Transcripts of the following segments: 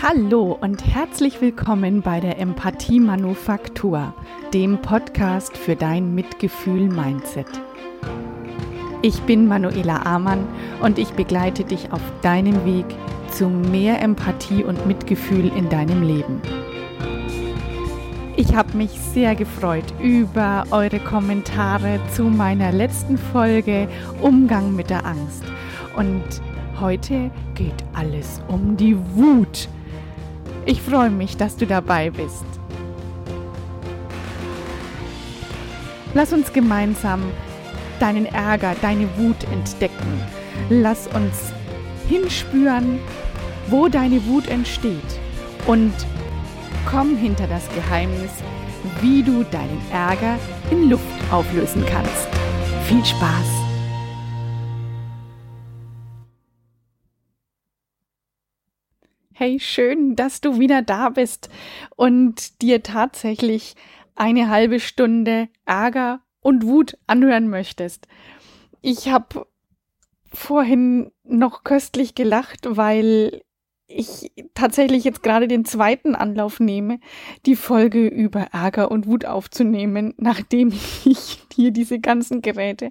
Hallo und herzlich willkommen bei der Empathie Manufaktur, dem Podcast für dein Mitgefühl-Mindset. Ich bin Manuela Amann und ich begleite dich auf deinem Weg zu mehr Empathie und Mitgefühl in deinem Leben. Ich habe mich sehr gefreut über eure Kommentare zu meiner letzten Folge Umgang mit der Angst. Und heute geht alles um die Wut. Ich freue mich, dass du dabei bist. Lass uns gemeinsam deinen Ärger, deine Wut entdecken. Lass uns hinspüren, wo deine Wut entsteht und komm hinter das Geheimnis, wie du deinen Ärger in Luft auflösen kannst. Viel Spaß! Hey, schön, dass du wieder da bist und dir tatsächlich eine halbe Stunde Ärger und Wut anhören möchtest. Ich habe vorhin noch köstlich gelacht, weil ich tatsächlich jetzt gerade den zweiten Anlauf nehme, die Folge über Ärger und Wut aufzunehmen, nachdem ich hier diese ganzen Geräte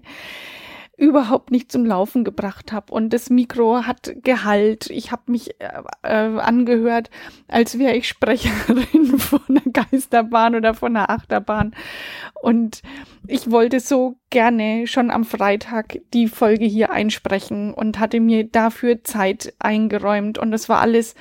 überhaupt nicht zum Laufen gebracht habe. Und das Mikro hat Gehalt. Ich habe mich äh, äh, angehört, als wäre ich Sprecherin von einer Geisterbahn oder von einer Achterbahn. Und ich wollte so gerne schon am Freitag die Folge hier einsprechen und hatte mir dafür Zeit eingeräumt. Und das war alles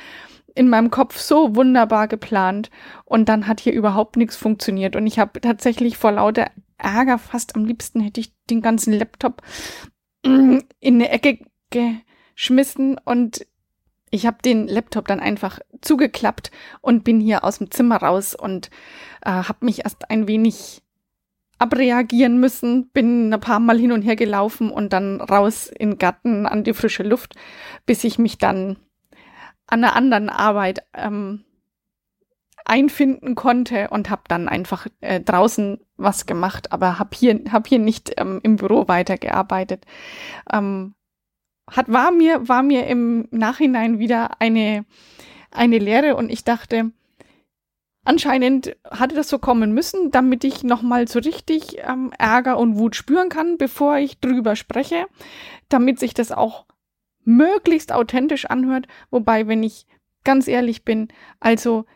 in meinem Kopf so wunderbar geplant und dann hat hier überhaupt nichts funktioniert und ich habe tatsächlich vor lauter Ärger fast. Am liebsten hätte ich den ganzen Laptop in eine Ecke geschmissen und ich habe den Laptop dann einfach zugeklappt und bin hier aus dem Zimmer raus und äh, habe mich erst ein wenig abreagieren müssen, bin ein paar Mal hin und her gelaufen und dann raus in den Garten an die frische Luft, bis ich mich dann an einer anderen Arbeit ähm, einfinden konnte und habe dann einfach äh, draußen was gemacht, aber habe hier hab hier nicht ähm, im Büro weitergearbeitet. Ähm, hat war mir war mir im Nachhinein wieder eine eine Lehre und ich dachte, anscheinend hatte das so kommen müssen, damit ich nochmal so richtig ähm, Ärger und Wut spüren kann, bevor ich drüber spreche, damit sich das auch möglichst authentisch anhört. Wobei, wenn ich ganz ehrlich bin, also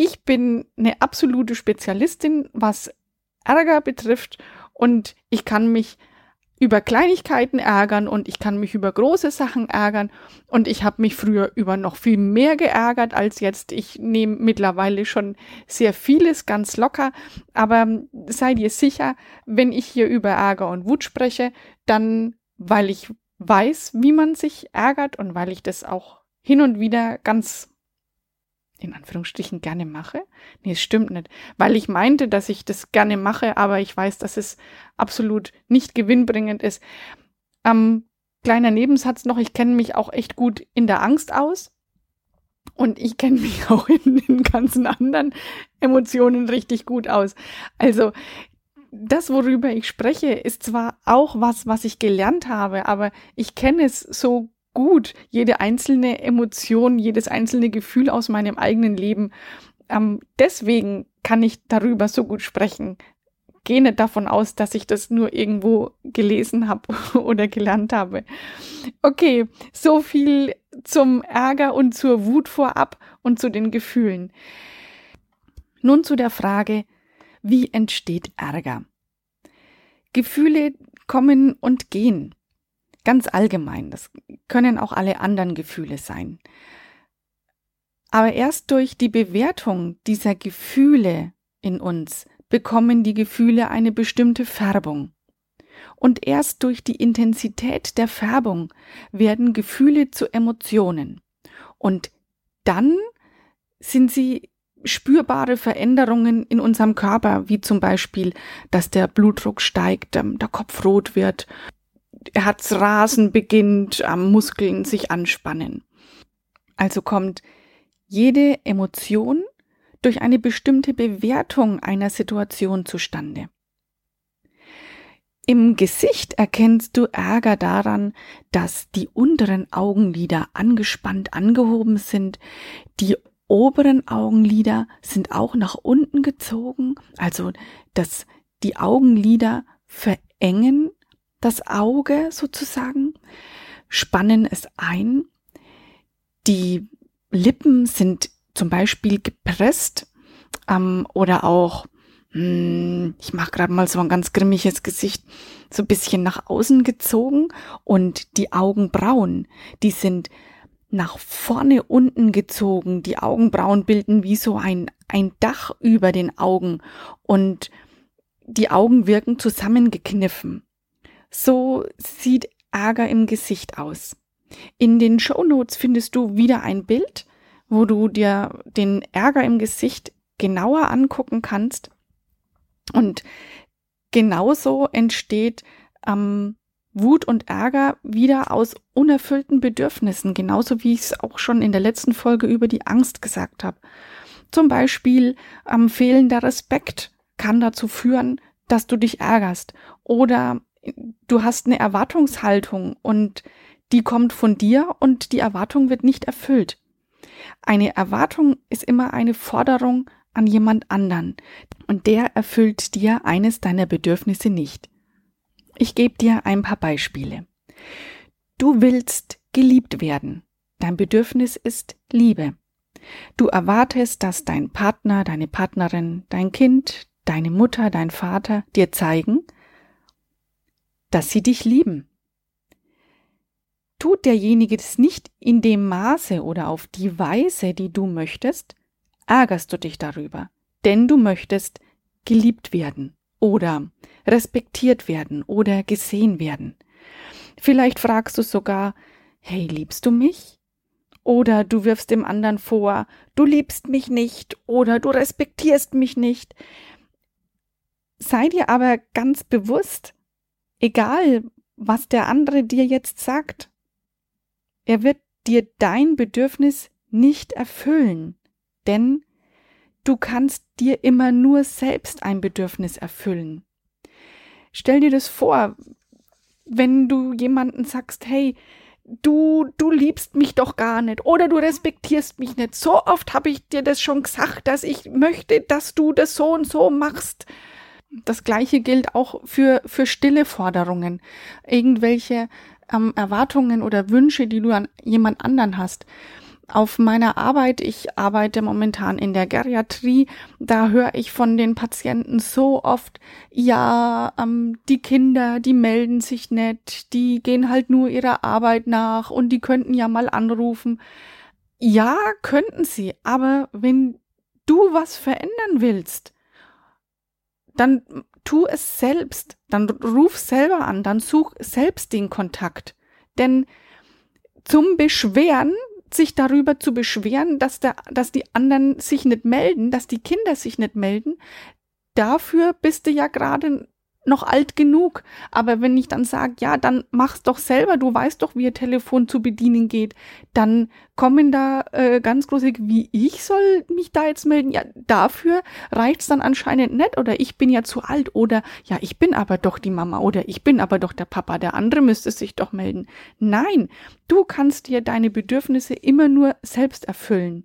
ich bin eine absolute Spezialistin, was Ärger betrifft. Und ich kann mich über Kleinigkeiten ärgern und ich kann mich über große Sachen ärgern. Und ich habe mich früher über noch viel mehr geärgert als jetzt. Ich nehme mittlerweile schon sehr vieles ganz locker, aber seid ihr sicher, wenn ich hier über Ärger und Wut spreche, dann weil ich weiß, wie man sich ärgert und weil ich das auch hin und wieder ganz in Anführungsstrichen gerne mache? Nee, es stimmt nicht. Weil ich meinte, dass ich das gerne mache, aber ich weiß, dass es absolut nicht gewinnbringend ist. Ähm, kleiner Nebensatz noch, ich kenne mich auch echt gut in der Angst aus. Und ich kenne mich auch in den ganzen anderen Emotionen richtig gut aus. Also das, worüber ich spreche, ist zwar auch was, was ich gelernt habe, aber ich kenne es so gut, jede einzelne Emotion, jedes einzelne Gefühl aus meinem eigenen Leben. Ähm, deswegen kann ich darüber so gut sprechen. Gehe nicht davon aus, dass ich das nur irgendwo gelesen habe oder gelernt habe. Okay, so viel zum Ärger und zur Wut vorab und zu den Gefühlen. Nun zu der Frage, wie entsteht Ärger? Gefühle kommen und gehen ganz allgemein. Das können auch alle anderen Gefühle sein. Aber erst durch die Bewertung dieser Gefühle in uns bekommen die Gefühle eine bestimmte Färbung. Und erst durch die Intensität der Färbung werden Gefühle zu Emotionen. Und dann sind sie spürbare Veränderungen in unserem Körper, wie zum Beispiel, dass der Blutdruck steigt, ähm, der Kopf rot wird Herzrasen beginnt, am Muskeln sich anspannen. Also kommt jede Emotion durch eine bestimmte Bewertung einer Situation zustande. Im Gesicht erkennst du Ärger daran, dass die unteren Augenlider angespannt angehoben sind, die oberen Augenlider sind auch nach unten gezogen, also dass die Augenlider verengen das Auge sozusagen, spannen es ein, die Lippen sind zum Beispiel gepresst ähm, oder auch hm, ich mache gerade mal so ein ganz grimmiges Gesicht, so ein bisschen nach außen gezogen und die Augenbrauen, die sind nach vorne unten gezogen. Die Augenbrauen bilden wie so ein, ein Dach über den Augen und die Augen wirken zusammengekniffen. So sieht Ärger im Gesicht aus. In den Show Notes findest du wieder ein Bild, wo du dir den Ärger im Gesicht genauer angucken kannst und genauso entsteht ähm, Wut und Ärger wieder aus unerfüllten Bedürfnissen, genauso wie ich es auch schon in der letzten Folge über die Angst gesagt habe. Zum Beispiel ähm, fehlender Respekt kann dazu führen, dass du dich ärgerst. Oder du hast eine Erwartungshaltung und die kommt von dir und die Erwartung wird nicht erfüllt. Eine Erwartung ist immer eine Forderung an jemand anderen und der erfüllt dir eines deiner Bedürfnisse nicht. Ich gebe dir ein paar Beispiele. Du willst geliebt werden. Dein Bedürfnis ist Liebe. Du erwartest, dass dein Partner, deine Partnerin, dein Kind, deine Mutter, dein Vater dir zeigen, dass sie dich lieben. Tut derjenige das nicht in dem Maße oder auf die Weise, die du möchtest, ärgerst du dich darüber, denn du möchtest geliebt werden oder respektiert werden oder gesehen werden. Vielleicht fragst du sogar, hey, liebst du mich? Oder du wirfst dem anderen vor, du liebst mich nicht oder du respektierst mich nicht. Sei dir aber ganz bewusst, egal was der andere dir jetzt sagt, er wird dir dein Bedürfnis nicht erfüllen denn du kannst dir immer nur selbst ein Bedürfnis erfüllen. Stell dir das vor, wenn du jemanden sagst, hey, du, du liebst mich doch gar nicht oder du respektierst mich nicht. So oft habe ich dir das schon gesagt, dass ich möchte, dass du das so und so machst. Das gleiche gilt auch für, für stille Forderungen. Irgendwelche ähm, Erwartungen oder Wünsche, die du an jemand anderen hast auf meiner Arbeit, ich arbeite momentan in der Geriatrie, da höre ich von den Patienten so oft, ja, ähm, die Kinder, die melden sich nicht, die gehen halt nur ihrer Arbeit nach und die könnten ja mal anrufen. Ja, könnten sie, aber wenn du was verändern willst, dann tu es selbst, dann ruf selber an, dann such selbst den Kontakt. Denn zum Beschweren sich darüber zu beschweren, dass, der, dass die anderen sich nicht melden, dass die Kinder sich nicht melden, dafür bist du ja gerade noch alt genug. Aber wenn ich dann sage, ja, dann mach's doch selber, du weißt doch, wie ein Telefon zu bedienen geht, dann kommen da äh, ganz große, wie ich soll mich da jetzt melden. Ja, dafür reicht's dann anscheinend nicht oder ich bin ja zu alt oder ja, ich bin aber doch die Mama oder ich bin aber doch der Papa, der andere müsste sich doch melden. Nein, du kannst dir deine Bedürfnisse immer nur selbst erfüllen.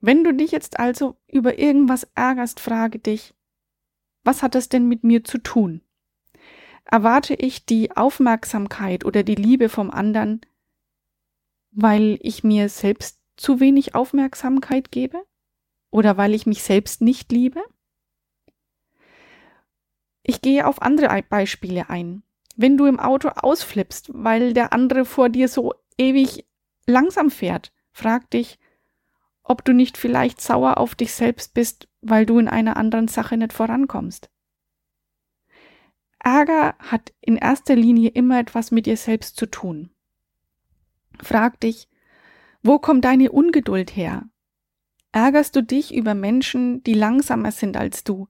Wenn du dich jetzt also über irgendwas ärgerst, frage dich, was hat das denn mit mir zu tun? Erwarte ich die Aufmerksamkeit oder die Liebe vom anderen, weil ich mir selbst zu wenig Aufmerksamkeit gebe? Oder weil ich mich selbst nicht liebe? Ich gehe auf andere Beispiele ein. Wenn du im Auto ausflippst, weil der andere vor dir so ewig langsam fährt, frag dich, ob du nicht vielleicht sauer auf dich selbst bist, weil du in einer anderen Sache nicht vorankommst. Ärger hat in erster Linie immer etwas mit dir selbst zu tun. Frag dich, wo kommt deine Ungeduld her? Ärgerst du dich über Menschen, die langsamer sind als du?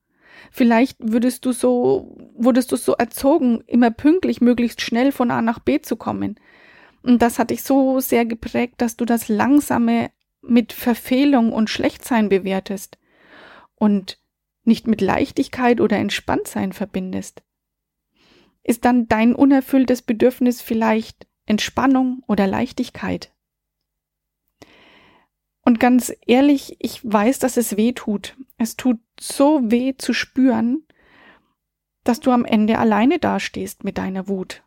Vielleicht würdest du so, wurdest du so erzogen, immer pünktlich, möglichst schnell von A nach B zu kommen. Und das hat dich so sehr geprägt, dass du das Langsame mit Verfehlung und Schlechtsein bewertest und nicht mit Leichtigkeit oder Entspanntsein verbindest. ist dann dein unerfülltes Bedürfnis vielleicht Entspannung oder Leichtigkeit. Und ganz ehrlich, ich weiß, dass es weh tut. Es tut so weh zu spüren, dass du am Ende alleine dastehst mit deiner Wut.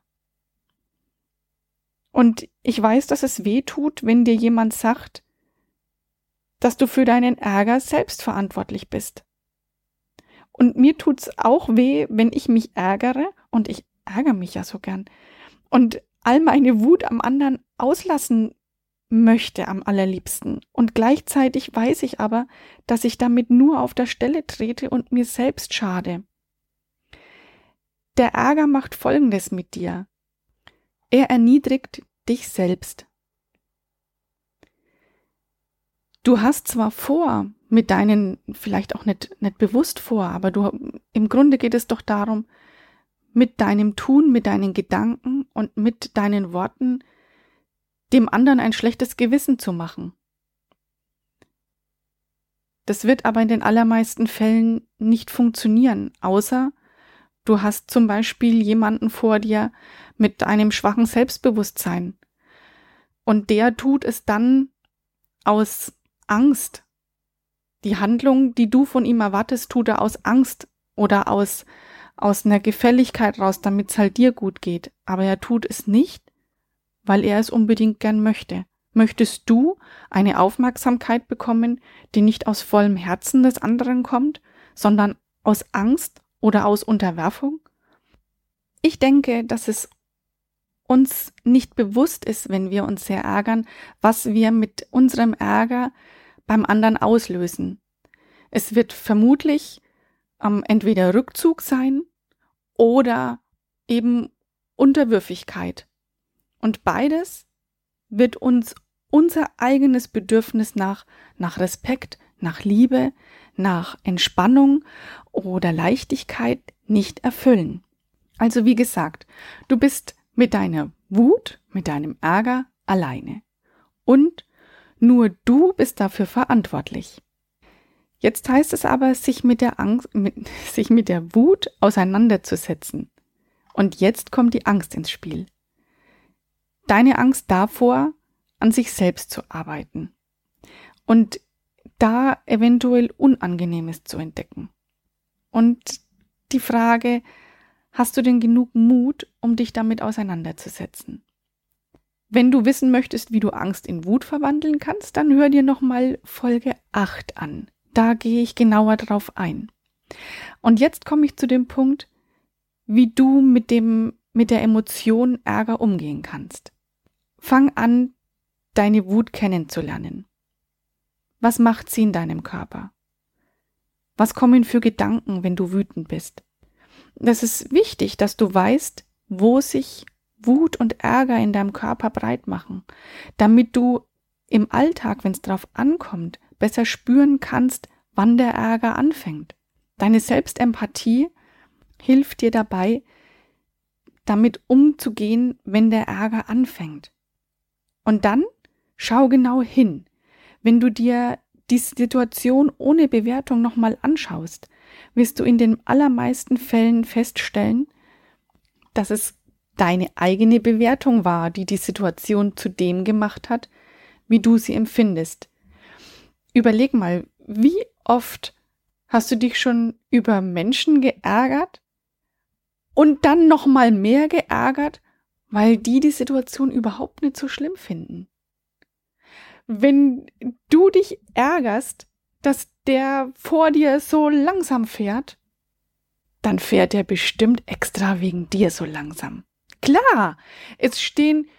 Und ich weiß, dass es weh tut, wenn dir jemand sagt, dass du für deinen Ärger selbst verantwortlich bist. Und mir tut's auch weh, wenn ich mich ärgere, und ich ärgere mich ja so gern, und all meine Wut am anderen auslassen möchte am allerliebsten. Und gleichzeitig weiß ich aber, dass ich damit nur auf der Stelle trete und mir selbst schade. Der Ärger macht Folgendes mit dir. Er erniedrigt dich selbst. Du hast zwar vor, mit deinen, vielleicht auch nicht, nicht bewusst vor, aber du, im Grunde geht es doch darum, mit deinem Tun, mit deinen Gedanken und mit deinen Worten dem anderen ein schlechtes Gewissen zu machen. Das wird aber in den allermeisten Fällen nicht funktionieren, außer du hast zum Beispiel jemanden vor dir mit einem schwachen Selbstbewusstsein und der tut es dann aus Angst. Die Handlung, die du von ihm erwartest, tut er aus Angst oder aus, aus einer Gefälligkeit raus, damit es halt dir gut geht. Aber er tut es nicht, weil er es unbedingt gern möchte. Möchtest du eine Aufmerksamkeit bekommen, die nicht aus vollem Herzen des anderen kommt, sondern aus Angst oder aus Unterwerfung? Ich denke, dass es uns nicht bewusst ist, wenn wir uns sehr ärgern, was wir mit unserem Ärger beim anderen auslösen. Es wird vermutlich ähm, entweder Rückzug sein oder eben Unterwürfigkeit. Und beides wird uns unser eigenes Bedürfnis nach, nach Respekt, nach Liebe, nach Entspannung oder Leichtigkeit nicht erfüllen. Also wie gesagt, du bist mit deiner Wut, mit deinem Ärger alleine. Und nur du bist dafür verantwortlich. Jetzt heißt es aber, sich mit der Angst, mit, sich mit der Wut auseinanderzusetzen. Und jetzt kommt die Angst ins Spiel deine Angst davor, an sich selbst zu arbeiten und da eventuell Unangenehmes zu entdecken. Und die Frage, hast du denn genug Mut, um dich damit auseinanderzusetzen? Wenn du wissen möchtest, wie du Angst in Wut verwandeln kannst, dann hör dir nochmal Folge 8 an. Da gehe ich genauer drauf ein. Und jetzt komme ich zu dem Punkt, wie du mit dem, mit der Emotion Ärger umgehen kannst. Fang an, deine Wut kennenzulernen. Was macht sie in deinem Körper? Was kommen für Gedanken, wenn du wütend bist? Das ist wichtig, dass du weißt, wo sich Wut und Ärger in deinem Körper breit machen, damit du im Alltag, wenn es drauf ankommt, besser spüren kannst, wann der Ärger anfängt. Deine Selbstempathie hilft dir dabei, damit umzugehen, wenn der Ärger anfängt. Und dann schau genau hin. Wenn du dir die Situation ohne Bewertung nochmal anschaust, wirst du in den allermeisten Fällen feststellen, dass es deine eigene Bewertung war, die die Situation zu dem gemacht hat, wie du sie empfindest. Überleg mal, wie oft hast du dich schon über Menschen geärgert und dann noch mal mehr geärgert, weil die die Situation überhaupt nicht so schlimm finden. Wenn du dich ärgerst, dass der vor dir so langsam fährt, dann fährt er bestimmt extra wegen dir so langsam. Klar, es stehen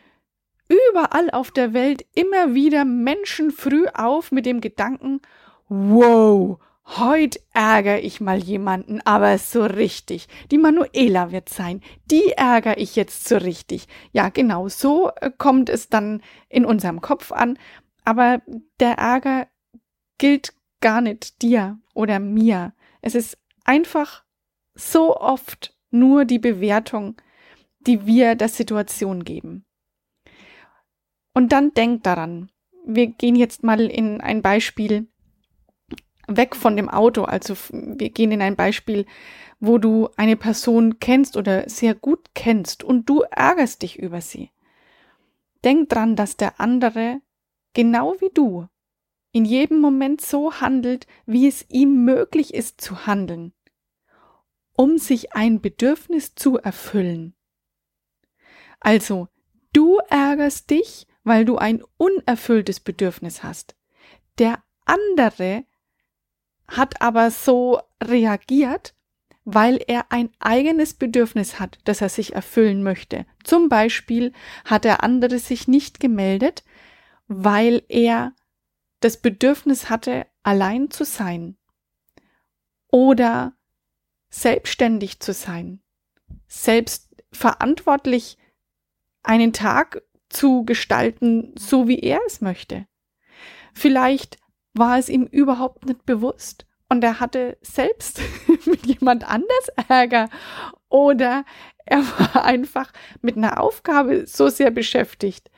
überall auf der Welt immer wieder Menschen früh auf mit dem Gedanken, wow, Heute ärgere ich mal jemanden, aber so richtig. Die Manuela wird sein. Die ärgere ich jetzt so richtig. Ja, genau so äh, kommt es dann in unserem Kopf an. Aber der Ärger gilt gar nicht dir oder mir. Es ist einfach so oft nur die Bewertung, die wir der Situation geben. Und dann denk daran. Wir gehen jetzt mal in ein Beispiel weg von dem Auto. Also wir gehen in ein Beispiel, wo du eine Person kennst oder sehr gut kennst und du ärgerst dich über sie. Denk dran, dass der andere, genau wie du, in jedem Moment so handelt, wie es ihm möglich ist zu handeln, um sich ein Bedürfnis zu erfüllen. Also, du ärgerst dich, weil du ein unerfülltes Bedürfnis hast. Der andere hat aber so reagiert, weil er ein eigenes Bedürfnis hat, das er sich erfüllen möchte. Zum Beispiel hat der andere sich nicht gemeldet, weil er das Bedürfnis hatte, allein zu sein oder selbstständig zu sein, selbst verantwortlich einen Tag zu gestalten, so wie er es möchte. Vielleicht war es ihm überhaupt nicht bewusst und er hatte selbst mit jemand anders Ärger oder er war einfach mit einer Aufgabe so sehr beschäftigt,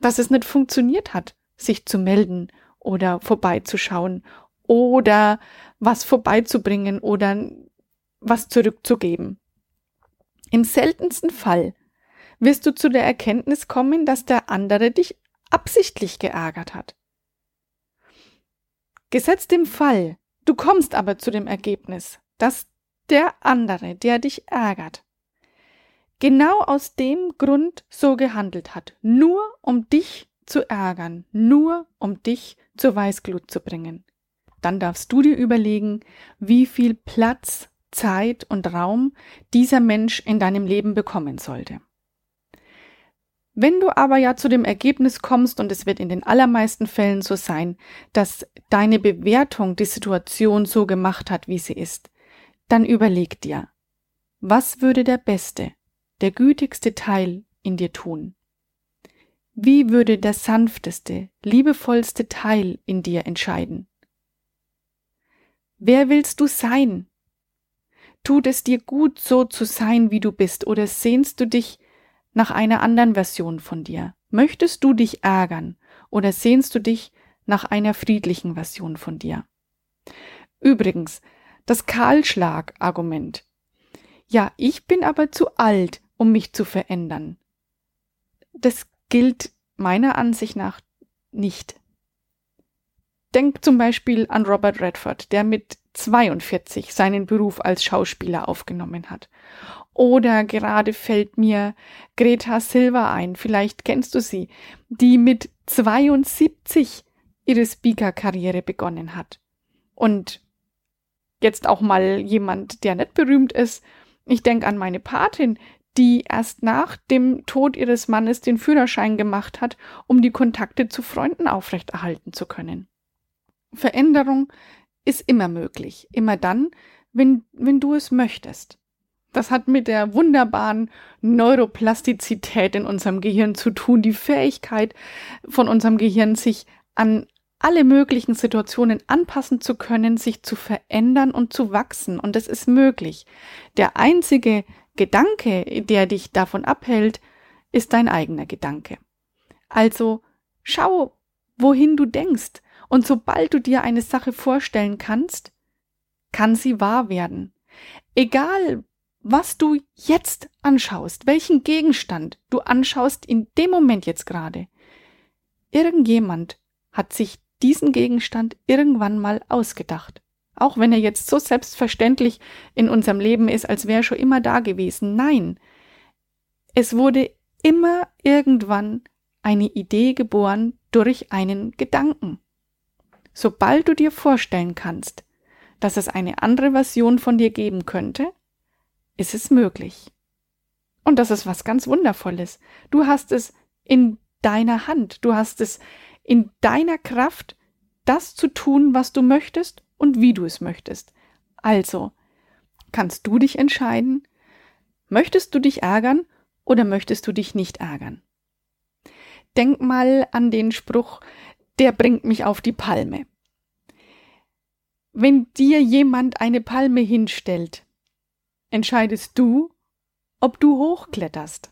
dass es nicht funktioniert hat, sich zu melden oder vorbeizuschauen oder was vorbeizubringen oder was zurückzugeben. Im seltensten Fall wirst du zu der Erkenntnis kommen, dass der andere dich absichtlich geärgert hat. Gesetzt im Fall, du kommst aber zu dem Ergebnis, dass der andere, der dich ärgert, genau aus dem Grund so gehandelt hat, nur um dich zu ärgern, nur um dich zur Weißglut zu bringen. Dann darfst du dir überlegen, wie viel Platz, Zeit und Raum dieser Mensch in deinem Leben bekommen sollte. Wenn du aber ja zu dem Ergebnis kommst, und es wird in den allermeisten Fällen so sein, dass deine Bewertung die Situation so gemacht hat, wie sie ist, dann überleg dir, was würde der beste, der gütigste Teil in dir tun? Wie würde der sanfteste, liebevollste Teil in dir entscheiden? Wer willst du sein? Tut es dir gut, so zu sein, wie du bist, oder sehnst du dich nach einer anderen Version von dir? Möchtest du dich ärgern oder sehnst du dich nach einer friedlichen Version von dir? Übrigens, das Kahlschlag-Argument. Ja, ich bin aber zu alt, um mich zu verändern. Das gilt meiner Ansicht nach nicht. Denk zum Beispiel an Robert Redford, der mit 42 seinen Beruf als Schauspieler aufgenommen hat. Oder gerade fällt mir Greta Silva ein, vielleicht kennst du sie, die mit 72 ihre Speaker-Karriere begonnen hat. Und jetzt auch mal jemand, der nicht berühmt ist. Ich denke an meine Patin, die erst nach dem Tod ihres Mannes den Führerschein gemacht hat, um die Kontakte zu Freunden aufrechterhalten zu können. Veränderung ist immer möglich, immer dann, wenn, wenn du es möchtest. Das hat mit der wunderbaren Neuroplastizität in unserem Gehirn zu tun, die Fähigkeit von unserem Gehirn, sich an alle möglichen Situationen anpassen zu können, sich zu verändern und zu wachsen. Und das ist möglich. Der einzige Gedanke, der dich davon abhält, ist dein eigener Gedanke. Also schau, wohin du denkst. Und sobald du dir eine Sache vorstellen kannst, kann sie wahr werden. Egal, was du jetzt anschaust, welchen Gegenstand du anschaust in dem Moment jetzt gerade. Irgendjemand hat sich diesen Gegenstand irgendwann mal ausgedacht. Auch wenn er jetzt so selbstverständlich in unserem Leben ist, als wäre er schon immer da gewesen. Nein, es wurde immer irgendwann eine Idee geboren durch einen Gedanken. Sobald du dir vorstellen kannst, dass es eine andere Version von dir geben könnte, ist es möglich. Und das ist was ganz Wundervolles. Du hast es in deiner Hand, du hast es in deiner Kraft, das zu tun, was du möchtest und wie du es möchtest. Also, kannst du dich entscheiden, möchtest du dich ärgern oder möchtest du dich nicht ärgern? Denk mal an den Spruch, der bringt mich auf die Palme. Wenn dir jemand eine Palme hinstellt, entscheidest du, ob du hochkletterst.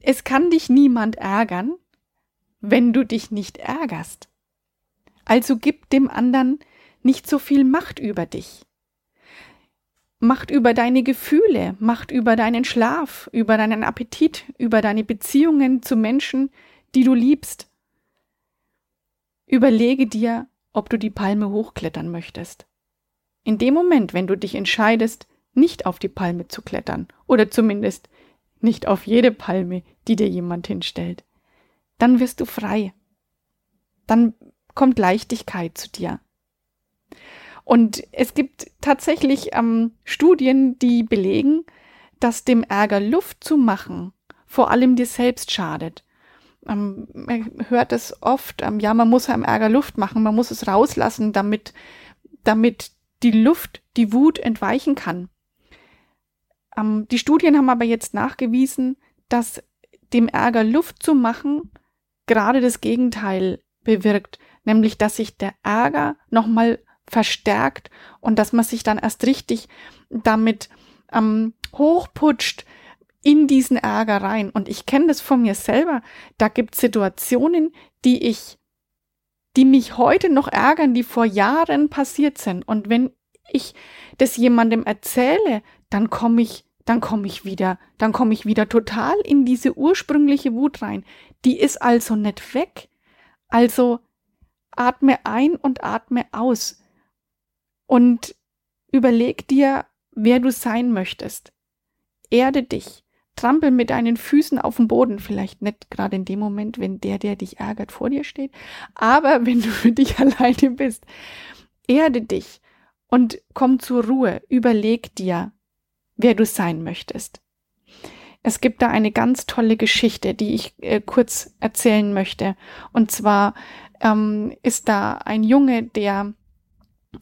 Es kann dich niemand ärgern, wenn du dich nicht ärgerst. Also gib dem anderen nicht so viel Macht über dich. Macht über deine Gefühle, Macht über deinen Schlaf, über deinen Appetit, über deine Beziehungen zu Menschen, die du liebst. Überlege dir, ob du die Palme hochklettern möchtest. In dem Moment, wenn du dich entscheidest, nicht auf die Palme zu klettern, oder zumindest nicht auf jede Palme, die dir jemand hinstellt, dann wirst du frei. Dann kommt Leichtigkeit zu dir. Und es gibt tatsächlich ähm, Studien, die belegen, dass dem Ärger Luft zu machen vor allem dir selbst schadet. Ähm, man hört es oft, ähm, ja, man muss einem Ärger Luft machen, man muss es rauslassen, damit, damit die Luft, die Wut entweichen kann. Ähm, die Studien haben aber jetzt nachgewiesen, dass dem Ärger Luft zu machen gerade das Gegenteil bewirkt, nämlich dass sich der Ärger nochmal verstärkt und dass man sich dann erst richtig damit ähm, hochputscht in diesen Ärger rein. Und ich kenne das von mir selber. Da gibt es Situationen, die ich, die mich heute noch ärgern, die vor Jahren passiert sind. Und wenn ich das jemandem erzähle, dann komme ich dann komme ich wieder, dann komme ich wieder total in diese ursprüngliche Wut rein. Die ist also nicht weg. Also atme ein und atme aus und überleg dir, wer du sein möchtest. Erde dich. Trampel mit deinen Füßen auf den Boden, vielleicht nicht gerade in dem Moment, wenn der, der dich ärgert, vor dir steht, aber wenn du für dich alleine bist. Erde dich und komm zur Ruhe. Überleg dir, wer du sein möchtest. Es gibt da eine ganz tolle Geschichte, die ich äh, kurz erzählen möchte. Und zwar ähm, ist da ein Junge, der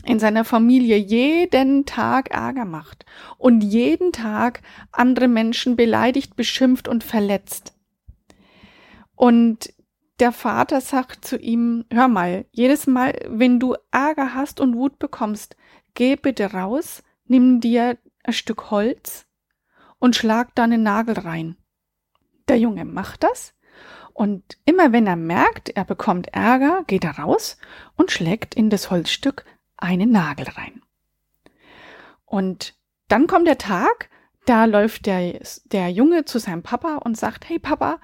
in seiner Familie jeden Tag Ärger macht und jeden Tag andere Menschen beleidigt, beschimpft und verletzt. Und der Vater sagt zu ihm, hör mal, jedes Mal, wenn du Ärger hast und Wut bekommst, geh bitte raus, nimm dir ein Stück Holz und schlag da einen Nagel rein. Der Junge macht das und immer wenn er merkt, er bekommt Ärger, geht er raus und schlägt in das Holzstück einen Nagel rein. Und dann kommt der Tag, da läuft der, der Junge zu seinem Papa und sagt, hey Papa,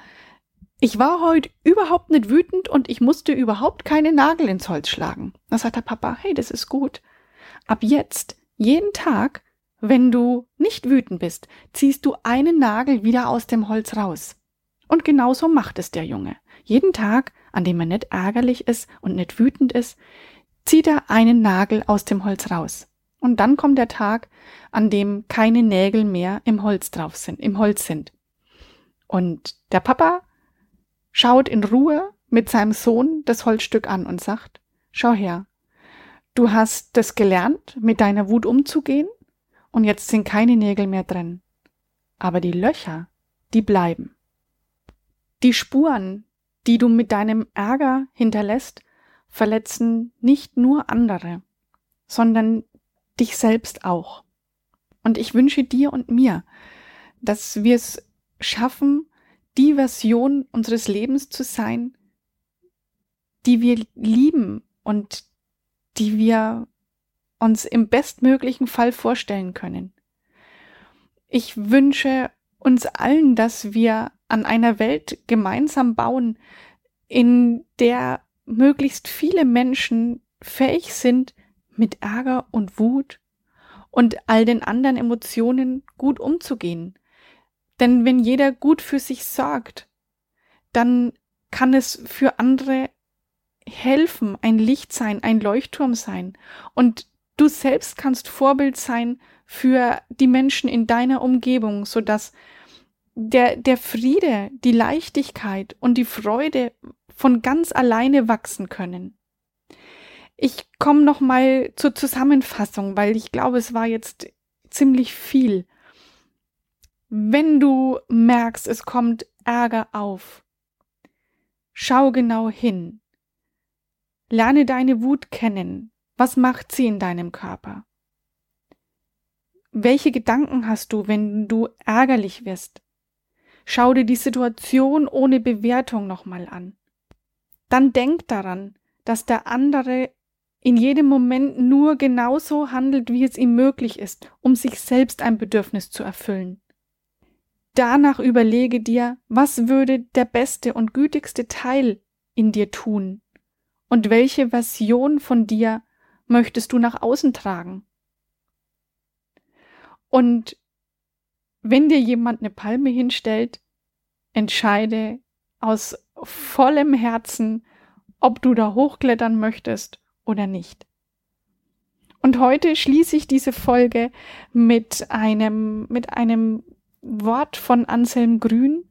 ich war heute überhaupt nicht wütend und ich musste überhaupt keine Nagel ins Holz schlagen. Da sagt der Papa, hey, das ist gut. Ab jetzt, jeden Tag, wenn du nicht wütend bist, ziehst du einen Nagel wieder aus dem Holz raus. Und genauso macht es der Junge. Jeden Tag, an dem er nicht ärgerlich ist und nicht wütend ist, zieht er einen Nagel aus dem Holz raus. Und dann kommt der Tag, an dem keine Nägel mehr im Holz drauf sind, im Holz sind. Und der Papa schaut in Ruhe mit seinem Sohn das Holzstück an und sagt, schau her, du hast das gelernt, mit deiner Wut umzugehen, und jetzt sind keine Nägel mehr drin. Aber die Löcher, die bleiben. Die Spuren, die du mit deinem Ärger hinterlässt, verletzen nicht nur andere, sondern dich selbst auch. Und ich wünsche dir und mir, dass wir es schaffen, die Version unseres Lebens zu sein, die wir lieben und die wir uns im bestmöglichen Fall vorstellen können. Ich wünsche uns allen, dass wir an einer Welt gemeinsam bauen, in der möglichst viele Menschen fähig sind, mit Ärger und Wut und all den anderen Emotionen gut umzugehen. Denn wenn jeder gut für sich sorgt, dann kann es für andere helfen, ein Licht sein, ein Leuchtturm sein. Und Du selbst kannst Vorbild sein für die Menschen in deiner Umgebung, so dass der, der Friede, die Leichtigkeit und die Freude von ganz alleine wachsen können. Ich komme noch mal zur Zusammenfassung, weil ich glaube, es war jetzt ziemlich viel. Wenn du merkst, es kommt Ärger auf, schau genau hin. Lerne deine Wut kennen. Was macht sie in deinem Körper? Welche Gedanken hast du, wenn du ärgerlich wirst? Schau dir die Situation ohne Bewertung nochmal an. Dann denk daran, dass der andere in jedem Moment nur genauso handelt, wie es ihm möglich ist, um sich selbst ein Bedürfnis zu erfüllen. Danach überlege dir, was würde der beste und gütigste Teil in dir tun und welche Version von dir möchtest du nach außen tragen. Und wenn dir jemand eine Palme hinstellt, entscheide aus vollem Herzen, ob du da hochklettern möchtest oder nicht. Und heute schließe ich diese Folge mit einem, mit einem Wort von Anselm Grün,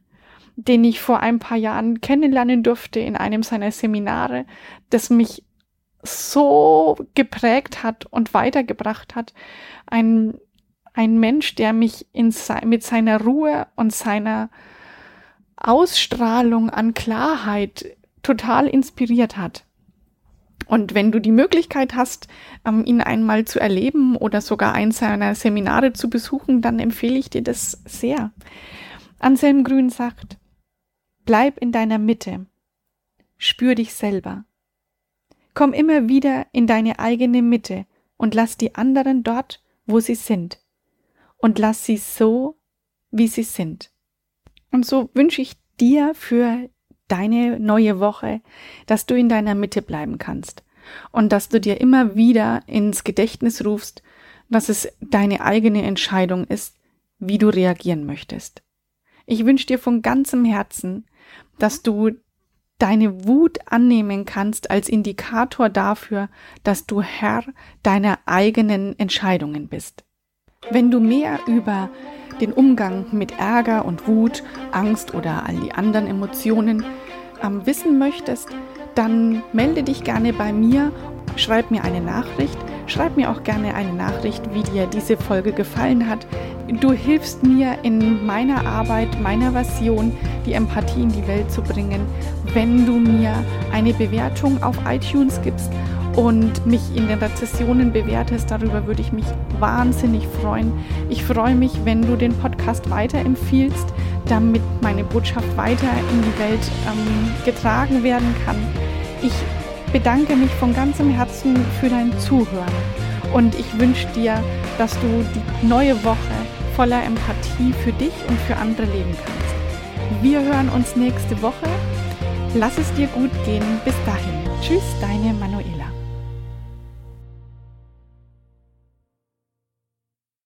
den ich vor ein paar Jahren kennenlernen durfte in einem seiner Seminare, das mich so geprägt hat und weitergebracht hat. Ein, ein Mensch, der mich in, mit seiner Ruhe und seiner Ausstrahlung an Klarheit total inspiriert hat. Und wenn du die Möglichkeit hast, ähm, ihn einmal zu erleben oder sogar eins seiner Seminare zu besuchen, dann empfehle ich dir das sehr. Anselm Grün sagt, bleib in deiner Mitte, spür dich selber. Komm immer wieder in deine eigene Mitte und lass die anderen dort, wo sie sind. Und lass sie so, wie sie sind. Und so wünsche ich dir für deine neue Woche, dass du in deiner Mitte bleiben kannst und dass du dir immer wieder ins Gedächtnis rufst, dass es deine eigene Entscheidung ist, wie du reagieren möchtest. Ich wünsche dir von ganzem Herzen, dass du deine Wut annehmen kannst als Indikator dafür, dass du Herr deiner eigenen Entscheidungen bist. Wenn du mehr über den Umgang mit Ärger und Wut, Angst oder all die anderen Emotionen ähm, wissen möchtest, dann melde dich gerne bei mir, schreib mir eine Nachricht, schreib mir auch gerne eine Nachricht, wie dir diese Folge gefallen hat. Du hilfst mir in meiner Arbeit, meiner Version, die Empathie in die Welt zu bringen, wenn du mir eine Bewertung auf iTunes gibst und mich in den Rezessionen bewertest. Darüber würde ich mich wahnsinnig freuen. Ich freue mich, wenn du den Podcast weiterempfiehlst, damit meine Botschaft weiter in die Welt ähm, getragen werden kann. Ich bedanke mich von ganzem Herzen für dein Zuhören und ich wünsche dir, dass du die neue Woche voller Empathie für dich und für andere leben kannst. Wir hören uns nächste Woche. Lass es dir gut gehen. Bis dahin. Tschüss, deine Manuela.